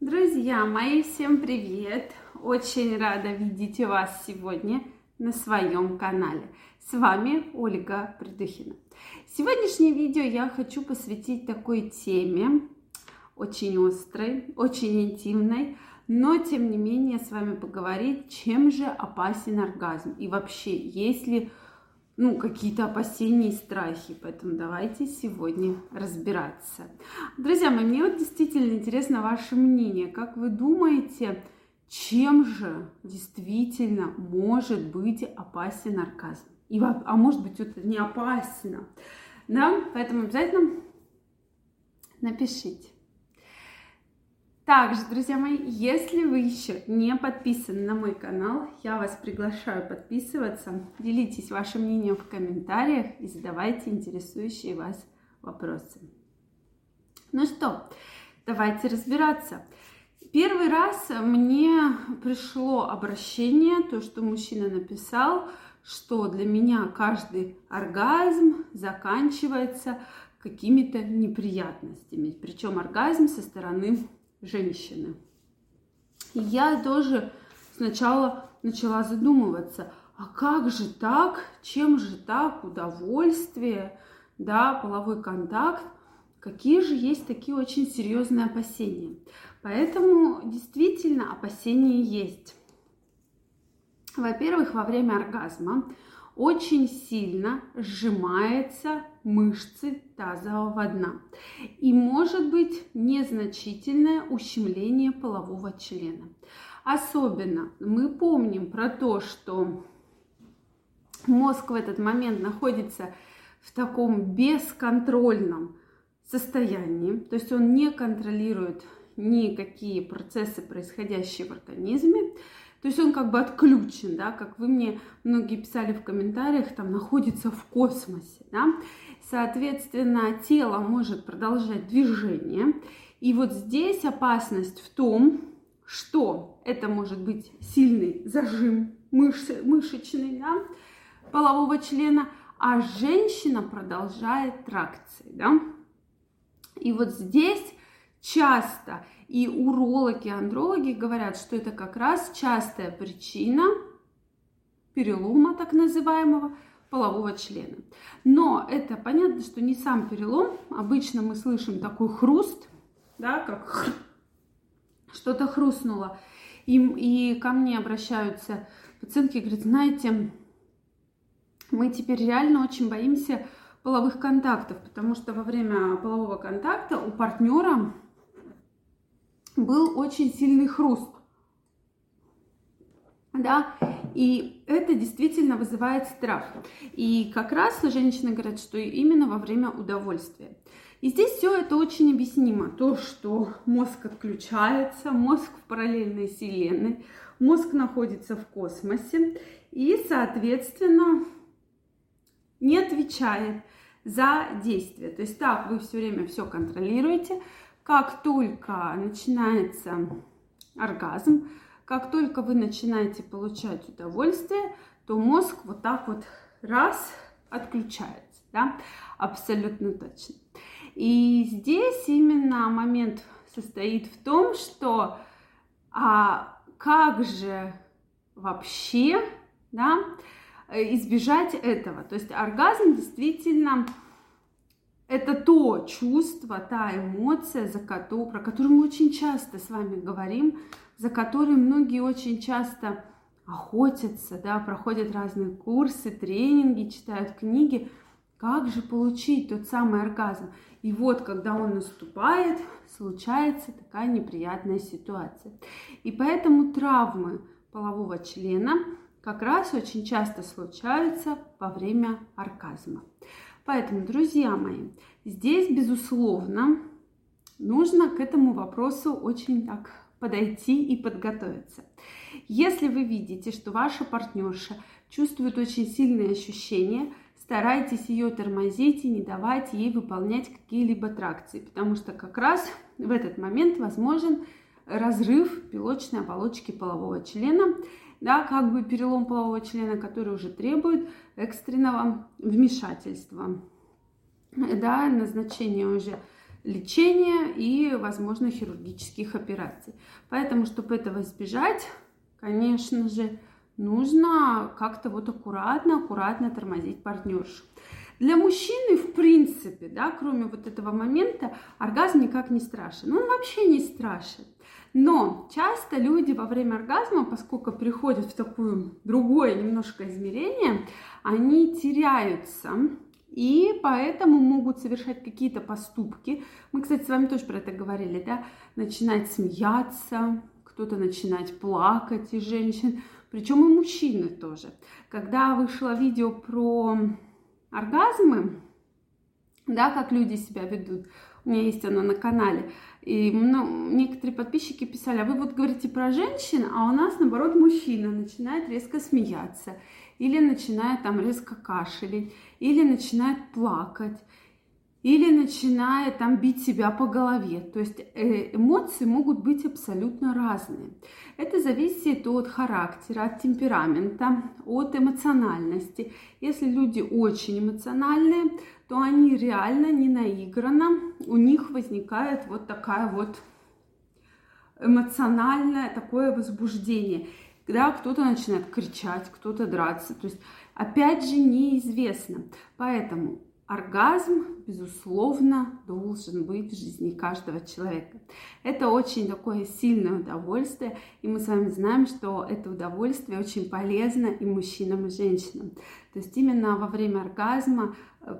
Друзья мои, всем привет! Очень рада видеть вас сегодня на своем канале. С вами Ольга Придухина. Сегодняшнее видео я хочу посвятить такой теме, очень острой, очень интимной, но тем не менее с вами поговорить, чем же опасен оргазм и вообще, есть ли ну, какие-то опасения и страхи. Поэтому давайте сегодня разбираться. Друзья мои, мне вот действительно интересно ваше мнение. Как вы думаете, чем же действительно может быть опасен оргазм? И, а может быть, это не опасно. Да? Поэтому обязательно напишите. Также, друзья мои, если вы еще не подписаны на мой канал, я вас приглашаю подписываться. Делитесь вашим мнением в комментариях и задавайте интересующие вас вопросы. Ну что, давайте разбираться. Первый раз мне пришло обращение, то, что мужчина написал, что для меня каждый оргазм заканчивается какими-то неприятностями. Причем оргазм со стороны женщины. И я тоже сначала начала задумываться, а как же так, чем же так удовольствие, да, половой контакт, какие же есть такие очень серьезные опасения. Поэтому действительно опасения есть. Во-первых, во время оргазма очень сильно сжимается мышцы тазового дна. И может быть незначительное ущемление полового члена. Особенно мы помним про то, что мозг в этот момент находится в таком бесконтрольном состоянии, то есть он не контролирует никакие процессы, происходящие в организме, то есть он как бы отключен, да, как вы мне многие писали в комментариях, там находится в космосе, да. Соответственно, тело может продолжать движение. И вот здесь опасность в том, что это может быть сильный зажим мышцы, мышечный, да, полового члена, а женщина продолжает тракции, да. И вот здесь часто и урологи, андрологи говорят, что это как раз частая причина перелома так называемого полового члена. Но это понятно, что не сам перелом. Обычно мы слышим такой хруст, да, как что-то хрустнуло. И, и ко мне обращаются пациентки говорят, знаете, мы теперь реально очень боимся половых контактов, потому что во время полового контакта у партнера был очень сильный хруст. Да, и это действительно вызывает страх. И как раз женщины говорят, что именно во время удовольствия. И здесь все это очень объяснимо. То, что мозг отключается, мозг в параллельной вселенной, мозг находится в космосе и, соответственно, не отвечает за действие. То есть так вы все время все контролируете, как только начинается оргазм, как только вы начинаете получать удовольствие, то мозг вот так вот раз отключается, да, абсолютно точно. И здесь именно момент состоит в том, что а как же вообще, да, избежать этого. То есть оргазм действительно это то чувство, та эмоция, за которую, про которую мы очень часто с вами говорим, за которой многие очень часто охотятся, да, проходят разные курсы, тренинги, читают книги. Как же получить тот самый оргазм? И вот, когда он наступает, случается такая неприятная ситуация. И поэтому травмы полового члена как раз очень часто случаются во время оргазма. Поэтому, друзья мои, здесь, безусловно, нужно к этому вопросу очень так подойти и подготовиться. Если вы видите, что ваша партнерша чувствует очень сильные ощущения, старайтесь ее тормозить и не давать ей выполнять какие-либо тракции, потому что как раз в этот момент возможен разрыв пилочной оболочки полового члена, да, как бы перелом полового члена, который уже требует экстренного вмешательства, да, назначения уже лечения и, возможно, хирургических операций. Поэтому, чтобы этого избежать, конечно же, нужно как-то вот аккуратно, аккуратно тормозить партнершу. Для мужчины, в принципе, да, кроме вот этого момента, оргазм никак не страшен. Он вообще не страшен. Но часто люди во время оргазма, поскольку приходят в такое другое немножко измерение, они теряются и поэтому могут совершать какие-то поступки. Мы, кстати, с вами тоже про это говорили, да, начинать смеяться, кто-то начинать плакать из женщин, причем и мужчины тоже. Когда вышло видео про оргазмы, да, как люди себя ведут, у меня есть оно на канале, и ну, некоторые подписчики писали, а вы вот говорите про женщин, а у нас, наоборот, мужчина начинает резко смеяться, или начинает там резко кашлять, или начинает плакать, или начинает там бить себя по голове. То есть э, эмоции могут быть абсолютно разные. Это зависит от характера, от темперамента, от эмоциональности. Если люди очень эмоциональные, то они реально не наигранно, у них возникает вот такая вот эмоциональное такое возбуждение, когда кто-то начинает кричать, кто-то драться. То есть, опять же, неизвестно. Поэтому оргазм, безусловно, должен быть в жизни каждого человека. Это очень такое сильное удовольствие, и мы с вами знаем, что это удовольствие очень полезно и мужчинам, и женщинам. То есть именно во время оргазма э,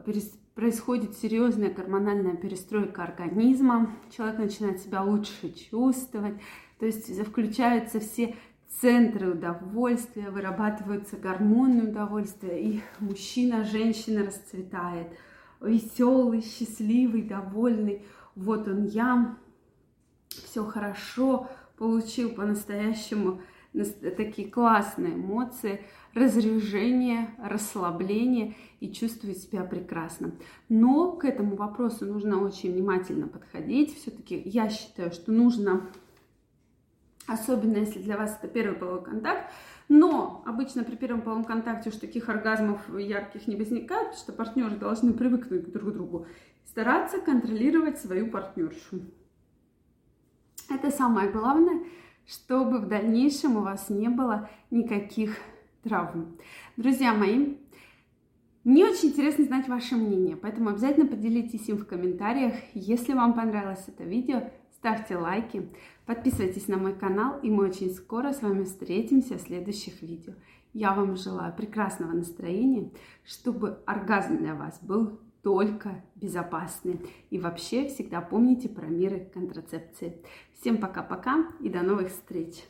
происходит серьезная гормональная перестройка организма, человек начинает себя лучше чувствовать, то есть включаются все центры удовольствия, вырабатываются гормоны удовольствия, и мужчина, женщина расцветает, веселый, счастливый, довольный. Вот он я, все хорошо, получил по-настоящему такие классные эмоции, разряжение, расслабление и чувствую себя прекрасно. Но к этому вопросу нужно очень внимательно подходить. Все-таки я считаю, что нужно особенно если для вас это первый половой контакт. Но обычно при первом половом контакте уж таких оргазмов ярких не возникает, потому что партнеры должны привыкнуть друг к другу. Стараться контролировать свою партнершу. Это самое главное, чтобы в дальнейшем у вас не было никаких травм. Друзья мои, мне очень интересно знать ваше мнение, поэтому обязательно поделитесь им в комментариях. Если вам понравилось это видео, ставьте лайки, подписывайтесь на мой канал, и мы очень скоро с вами встретимся в следующих видео. Я вам желаю прекрасного настроения, чтобы оргазм для вас был только безопасный. И вообще всегда помните про меры контрацепции. Всем пока-пока и до новых встреч!